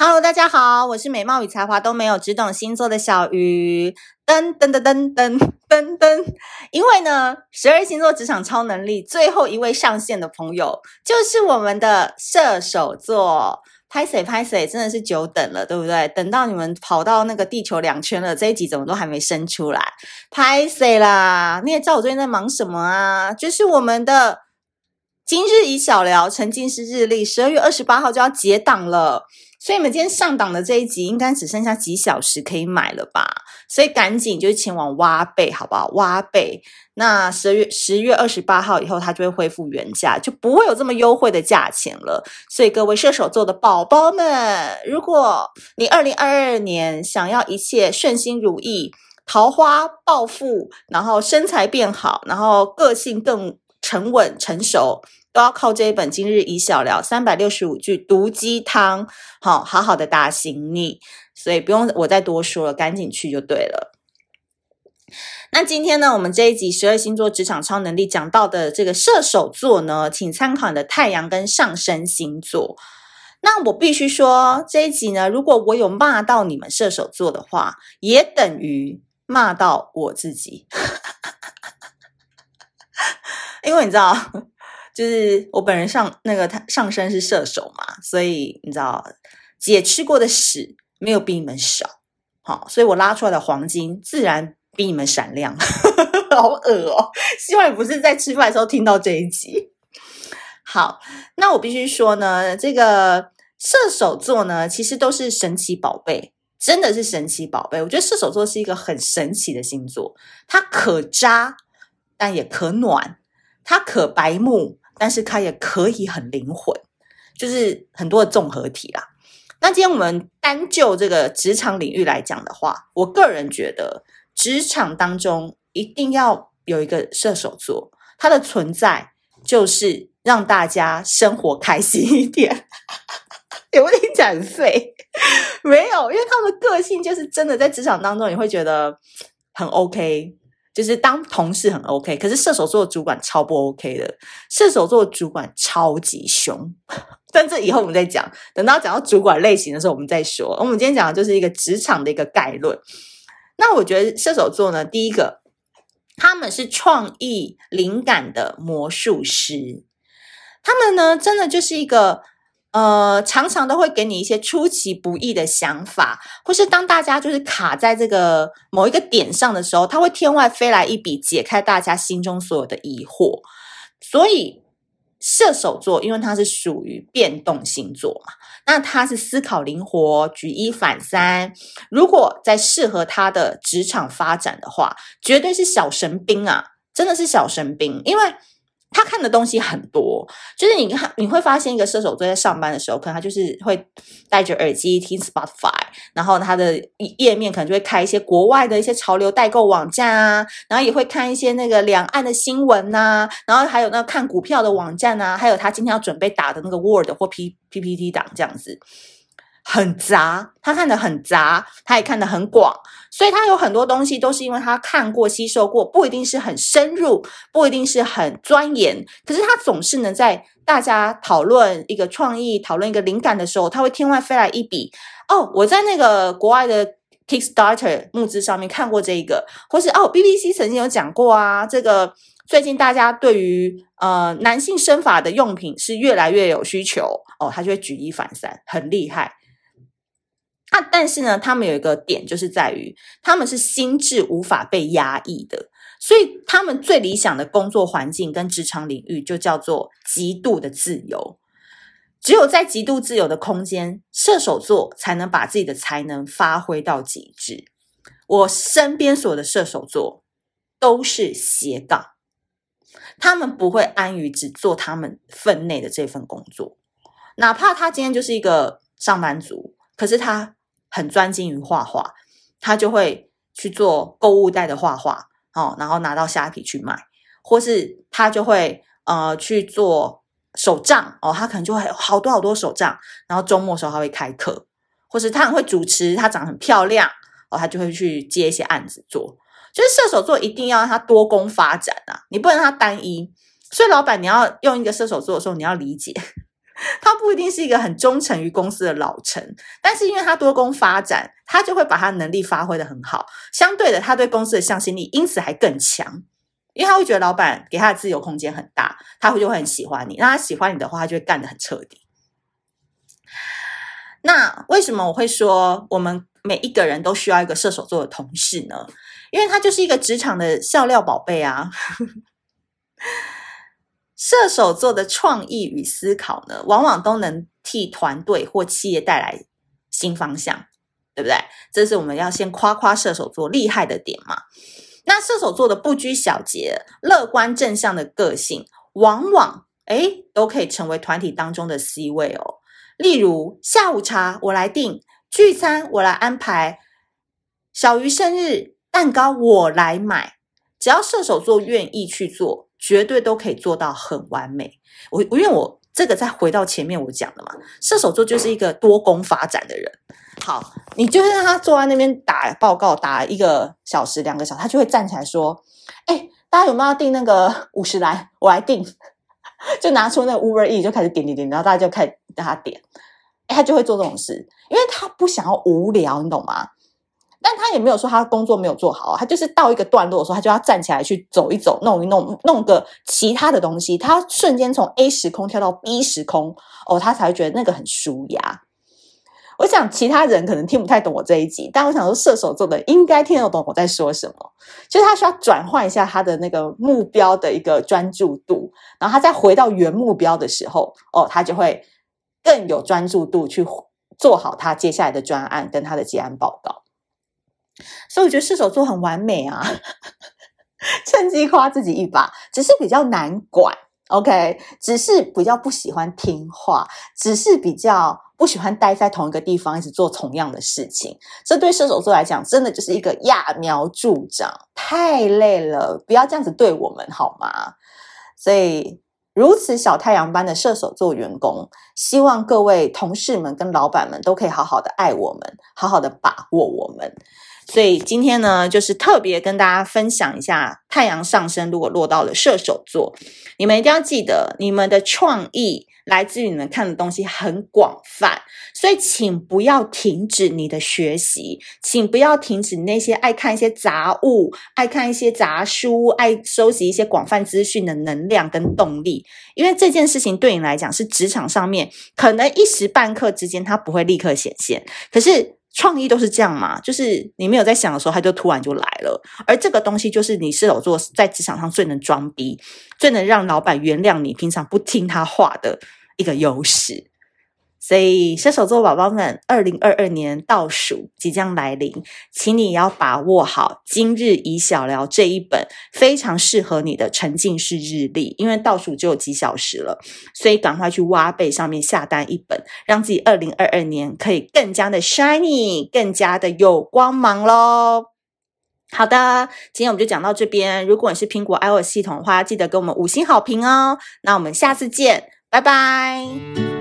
Hello，大家好，我是美貌与才华都没有，只懂星座的小鱼。噔噔噔噔噔噔噔，因为呢，十二星座职场超能力最后一位上线的朋友就是我们的射手座。拍谁拍谁，真的是久等了，对不对？等到你们跑到那个地球两圈了，这一集怎么都还没生出来？拍谁啦？你也知道我最近在忙什么啊？就是我们的。今日宜小聊沉浸式日历，十二月二十八号就要结档了，所以你们今天上档的这一集应该只剩下几小时可以买了吧？所以赶紧就前往挖贝，好不好？挖贝，那十月十月二十八号以后，它就会恢复原价，就不会有这么优惠的价钱了。所以各位射手座的宝宝们，如果你二零二二年想要一切顺心如意、桃花暴富，然后身材变好，然后个性更沉稳成熟，都要靠这一本《今日以小聊》三百六十五句毒鸡汤，好好好的打醒你，所以不用我再多说了，赶紧去就对了。那今天呢，我们这一集十二星座职场超能力讲到的这个射手座呢，请参考你的太阳跟上升星座。那我必须说，这一集呢，如果我有骂到你们射手座的话，也等于骂到我自己。因为你知道，就是我本人上那个他上升是射手嘛，所以你知道，姐吃过的屎没有比你们少，好，所以我拉出来的黄金自然比你们闪亮，好恶哦！希望你不是在吃饭的时候听到这一集。好，那我必须说呢，这个射手座呢，其实都是神奇宝贝，真的是神奇宝贝。我觉得射手座是一个很神奇的星座，它可渣，但也可暖。它可白目，但是它也可以很灵魂，就是很多的综合体啦。那今天我们单就这个职场领域来讲的话，我个人觉得职场当中一定要有一个射手座，它的存在就是让大家生活开心一点。有没有听起来很废？没有，因为他们的个性就是真的在职场当中，你会觉得很 OK。就是当同事很 OK，可是射手座的主管超不 OK 的。射手座的主管超级凶，但这以后我们再讲。等到讲到主管类型的时候，我们再说。我们今天讲的就是一个职场的一个概论。那我觉得射手座呢，第一个，他们是创意灵感的魔术师。他们呢，真的就是一个。呃，常常都会给你一些出其不意的想法，或是当大家就是卡在这个某一个点上的时候，他会天外飞来一笔，解开大家心中所有的疑惑。所以射手座，因为它是属于变动星座嘛，那他是思考灵活、举一反三。如果在适合他的职场发展的话，绝对是小神兵啊，真的是小神兵，因为。他看的东西很多，就是你看你会发现一个射手座在上班的时候，可能他就是会戴着耳机听 Spotify，然后他的页面可能就会开一些国外的一些潮流代购网站啊，然后也会看一些那个两岸的新闻呐、啊，然后还有那看股票的网站啊，还有他今天要准备打的那个 Word 或 P PPT 档这样子。很杂，他看得很杂，他也看得很广，所以他有很多东西都是因为他看过、吸收过，不一定是很深入，不一定是很钻研，可是他总是能在大家讨论一个创意、讨论一个灵感的时候，他会天外飞来一笔。哦，我在那个国外的 Kickstarter 募资上面看过这个，或是哦，BBC 曾经有讲过啊，这个最近大家对于呃男性身法的用品是越来越有需求哦，他就会举一反三，很厉害。啊，但是呢，他们有一个点，就是在于他们是心智无法被压抑的，所以他们最理想的工作环境跟职场领域就叫做极度的自由。只有在极度自由的空间，射手座才能把自己的才能发挥到极致。我身边所有的射手座都是斜杠，他们不会安于只做他们分内的这份工作，哪怕他今天就是一个上班族，可是他。很专精于画画，他就会去做购物袋的画画，哦，然后拿到虾皮去卖，或是他就会呃去做手账哦，他可能就会好多好多手账，然后周末的时候他会开课，或是他很会主持，他长得很漂亮哦，他就会去接一些案子做。就是射手座一定要让他多工发展啊，你不能让他单一。所以老板你要用一个射手座的时候，你要理解他不一定是一个很忠诚于公司的老臣，但是因为他多工发展，他就会把他能力发挥得很好。相对的，他对公司的向心力因此还更强，因为他会觉得老板给他的自由空间很大，他会就会很喜欢你。那他喜欢你的话，他就会干得很彻底。那为什么我会说我们每一个人都需要一个射手座的同事呢？因为他就是一个职场的笑料宝贝啊。射手座的创意与思考呢，往往都能替团队或企业带来新方向，对不对？这是我们要先夸夸射手座厉害的点嘛。那射手座的不拘小节、乐观正向的个性，往往诶都可以成为团体当中的 C 位哦。例如下午茶我来订，聚餐我来安排，小鱼生日蛋糕我来买，只要射手座愿意去做。绝对都可以做到很完美。我因为我这个再回到前面我讲的嘛，射手座就是一个多功发展的人。好，你就是让他坐在那边打报告，打一个小时、两个小时，他就会站起来说：“哎，大家有没有要订那个五十来？我来订。”就拿出那个 Uber E 就开始点点点，然后大家就开始让他点。哎，他就会做这种事，因为他不想要无聊，你懂吗？但他也没有说他工作没有做好，他就是到一个段落的时候，他就要站起来去走一走，弄一弄，弄个其他的东西。他瞬间从 A 时空跳到 B 时空，哦，他才会觉得那个很舒压。我想其他人可能听不太懂我这一集，但我想说射手座的应该听得懂我在说什么。就是他需要转换一下他的那个目标的一个专注度，然后他再回到原目标的时候，哦，他就会更有专注度去做好他接下来的专案跟他的结案报告。所以我觉得射手座很完美啊，趁机夸自己一把，只是比较难管，OK，只是比较不喜欢听话，只是比较不喜欢待在同一个地方，一直做同样的事情。这对射手座来讲，真的就是一个揠苗助长，太累了，不要这样子对我们好吗？所以如此小太阳般的射手座员工，希望各位同事们跟老板们都可以好好的爱我们，好好的把握我们。所以今天呢，就是特别跟大家分享一下，太阳上升如果落到了射手座，你们一定要记得，你们的创意来自于你们看的东西很广泛，所以请不要停止你的学习，请不要停止那些爱看一些杂物、爱看一些杂书、爱收集一些广泛资讯的能量跟动力，因为这件事情对你来讲是职场上面可能一时半刻之间它不会立刻显现，可是。创意都是这样嘛，就是你没有在想的时候，它就突然就来了。而这个东西就是你射手座在职场上最能装逼、最能让老板原谅你平常不听他话的一个优势。所以，射手座宝宝们，二零二二年倒数即将来临，请你要把握好《今日以小聊》这一本非常适合你的沉浸式日历，因为倒数只有几小时了，所以赶快去挖贝上面下单一本，让自己二零二二年可以更加的 shiny，更加的有光芒喽。好的，今天我们就讲到这边。如果你是苹果 iOS 系统的话，记得给我们五星好评哦。那我们下次见，拜拜。